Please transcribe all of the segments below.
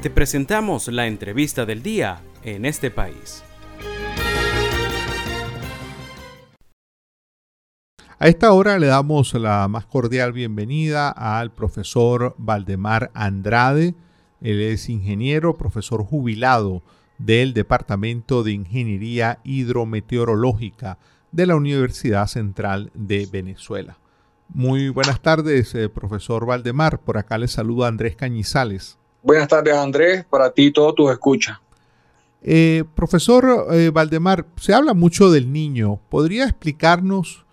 Te presentamos la entrevista del día en este país. A esta hora le damos la más cordial bienvenida al profesor Valdemar Andrade. Él es ingeniero, profesor jubilado del Departamento de Ingeniería Hidrometeorológica de la Universidad Central de Venezuela. Muy buenas tardes, eh, profesor Valdemar. Por acá le saluda Andrés Cañizales. Buenas tardes, Andrés, para ti todos tus escuchas. Eh, profesor eh, Valdemar, se habla mucho del niño. ¿Podría explicarnos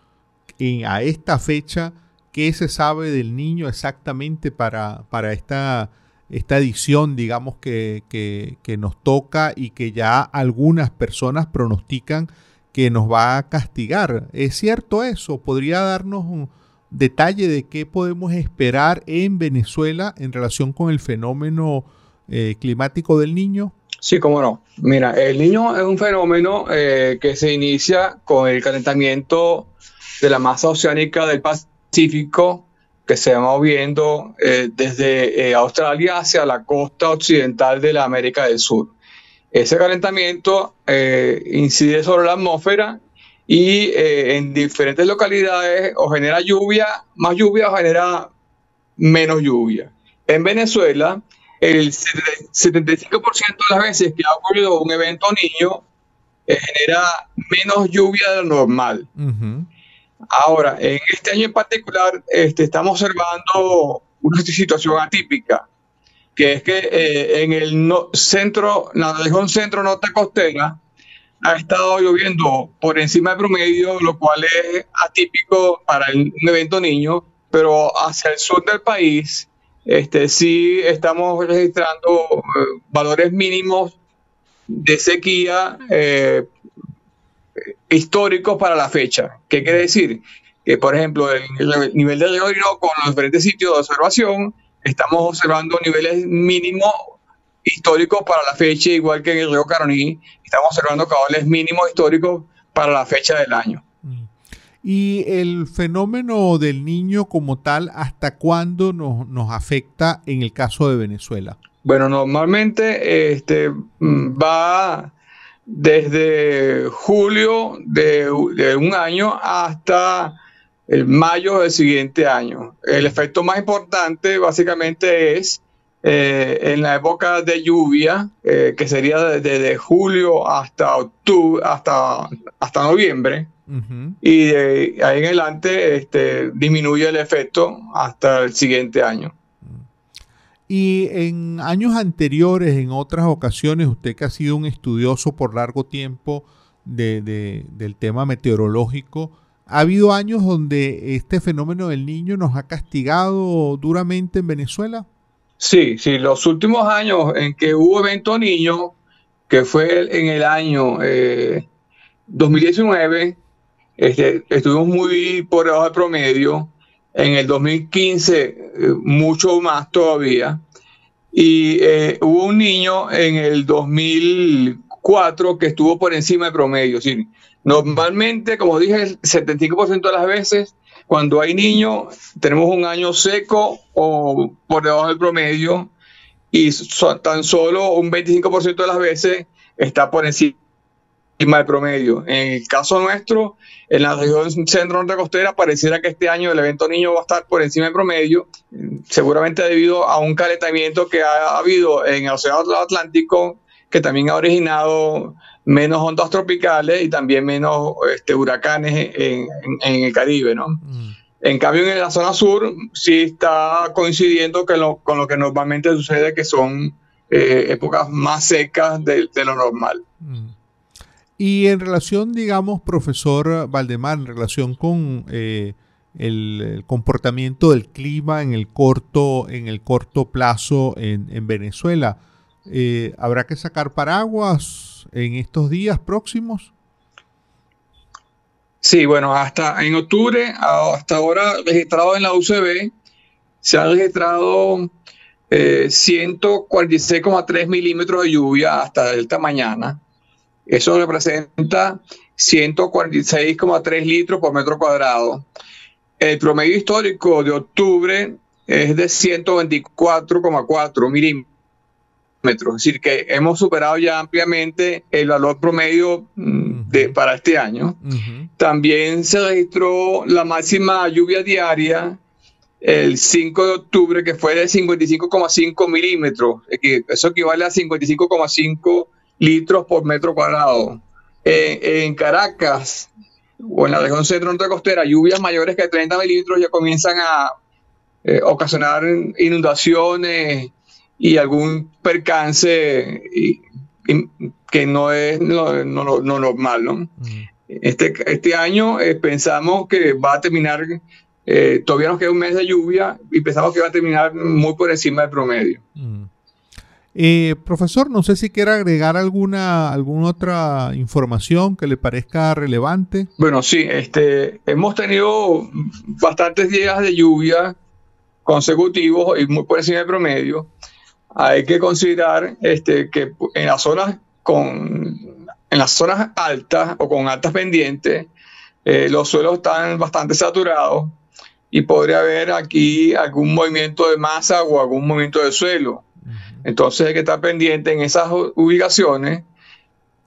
a esta fecha qué se sabe del niño exactamente para, para esta, esta edición, digamos, que, que, nos toca y que ya algunas personas pronostican que nos va a castigar? ¿Es cierto eso? ¿Podría darnos un detalle de qué podemos esperar en Venezuela en relación con el fenómeno eh, climático del niño? Sí, cómo no. Mira, el niño es un fenómeno eh, que se inicia con el calentamiento de la masa oceánica del Pacífico que se va moviendo eh, desde Australia hacia la costa occidental de la América del Sur. Ese calentamiento incide sobre la atmósfera y en diferentes localidades o genera lluvia, más lluvia o genera menos lluvia. En Venezuela, el 75% de las veces que ha ocurrido un evento niño genera menos lluvia de lo normal. Ahora, en este año en particular, este, estamos observando una situación atípica, que es que eh, en el centro, la región centro norte costera, ha estado lloviendo por encima del promedio, lo cual es atípico para un evento niño, pero hacia el sur del país, este, sí estamos registrando eh, valores mínimos de sequía eh, históricos para la fecha. ¿Qué quiere decir? Que, por ejemplo, el, el nivel de río con los diferentes sitios de observación, estamos observando niveles mínimos históricos para la fecha, igual que en el río Caroní, estamos observando caudales mínimos históricos para la fecha del año. Mm. Y el fenómeno del niño como tal, ¿hasta cuándo nos, nos afecta en el caso de Venezuela? Bueno, normalmente este, mm, va desde julio de, un año hasta el mayo del siguiente año. El efecto más importante básicamente es eh, en la época de lluvia, eh, que sería desde julio hasta octubre, hasta, hasta noviembre, y de ahí en adelante este, disminuye el efecto hasta el siguiente año. Y en años anteriores, en otras ocasiones, usted que ha sido un estudioso por largo tiempo del tema meteorológico, ¿ha habido años donde este fenómeno del niño nos ha castigado duramente en Venezuela? Sí, sí, los últimos años en que hubo evento niño, que fue en el año 2019, eh, este, estuvimos muy por debajo del promedio en el 2015 eh, mucho más todavía. Y eh, hubo un niño en el 2004 que estuvo por encima del promedio. normalmente, como dije, el 75% de las veces, cuando hay niños, tenemos un año seco o por debajo del promedio y tan solo un 25% de las veces está por encima del promedio. En el caso nuestro, en la región centro norte costera, pareciera que este año el evento niño va a estar por encima del promedio, seguramente debido a un calentamiento que ha habido en el Océano Atlántico, que también ha originado menos ondas tropicales y también menos este, huracanes en, el Caribe, ¿no? Mm. En cambio, en la zona sur sí está coincidiendo con lo que normalmente sucede, que son eh, épocas más secas de, lo normal. Mm. Y en relación, digamos, profesor Valdemar, en relación con eh, el, comportamiento del clima en el corto, en el corto plazo en, Venezuela, eh, ¿habrá que sacar paraguas en estos días próximos? Sí, bueno, hasta en octubre, hasta ahora registrado en la UCB, se han registrado 146,3 eh, milímetros de lluvia hasta esta mañana eso representa 146,3 litros por metro cuadrado. El promedio histórico de octubre es de 124,4 milímetros. Es decir, que hemos superado ya ampliamente el valor promedio mm, de, para este año. También se registró la máxima lluvia diaria el 5 de octubre, que fue de 55,5 milímetros. Eso equivale a 55,5 litros por metro cuadrado. en Caracas o en la región centro-norte costera, lluvias mayores que 30 milímetros ya comienzan a eh, ocasionar inundaciones y algún percance que no es no, normal. ¿no? Este, este año eh, pensamos que va a terminar, eh, todavía nos queda un mes de lluvia y pensamos que va a terminar muy por encima del promedio. profesor, no sé si quiere agregar alguna, alguna otra información que le parezca relevante. Bueno, sí, este, hemos tenido bastantes días de lluvia consecutivos y muy por encima del promedio hay que considerar este, que en las zonas con en las zonas altas o con altas pendientes, eh, los suelos están bastante saturados y podría haber aquí algún movimiento de masa o algún movimiento de suelo. Entonces hay que estar pendiente en esas ubicaciones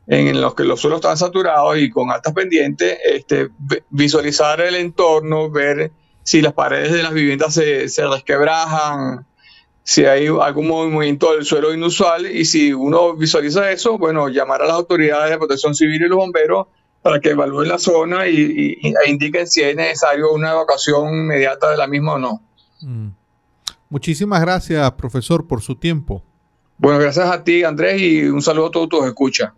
en los que los suelos están saturados y con altas pendientes, este, visualizar el entorno, ver si las paredes de las viviendas se, se resquebrajan, si hay algún movimiento del suelo inusual y si uno visualiza eso, bueno, llamar a las autoridades de protección civil y los bomberos para que evalúen la zona y, e indiquen si es necesario una evacuación inmediata de la misma o no. Mm. Muchísimas gracias, profesor, por su tiempo. Bueno, gracias a ti, Andrés, y un saludo a todos tus escuchas.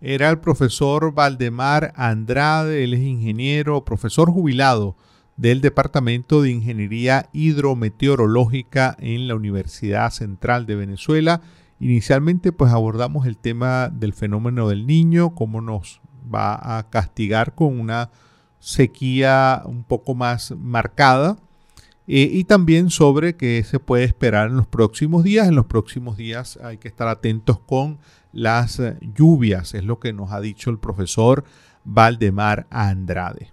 Era el profesor Valdemar Andrade, él es ingeniero, profesor jubilado del Departamento de Ingeniería Hidrometeorológica en la Universidad Central de Venezuela. Inicialmente pues abordamos el tema del fenómeno del niño, cómo nos va a castigar con una sequía un poco más marcada eh, y también sobre qué se puede esperar en los próximos días. En los próximos días hay que estar atentos con las lluvias, es lo que nos ha dicho el profesor Valdemar Andrade.